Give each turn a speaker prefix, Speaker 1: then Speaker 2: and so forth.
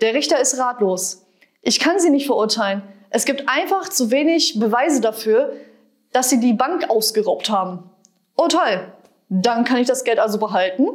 Speaker 1: Der Richter ist ratlos. Ich kann sie nicht verurteilen. Es gibt einfach zu wenig Beweise dafür, dass sie die Bank ausgeraubt haben. Oh toll, dann kann ich das Geld also behalten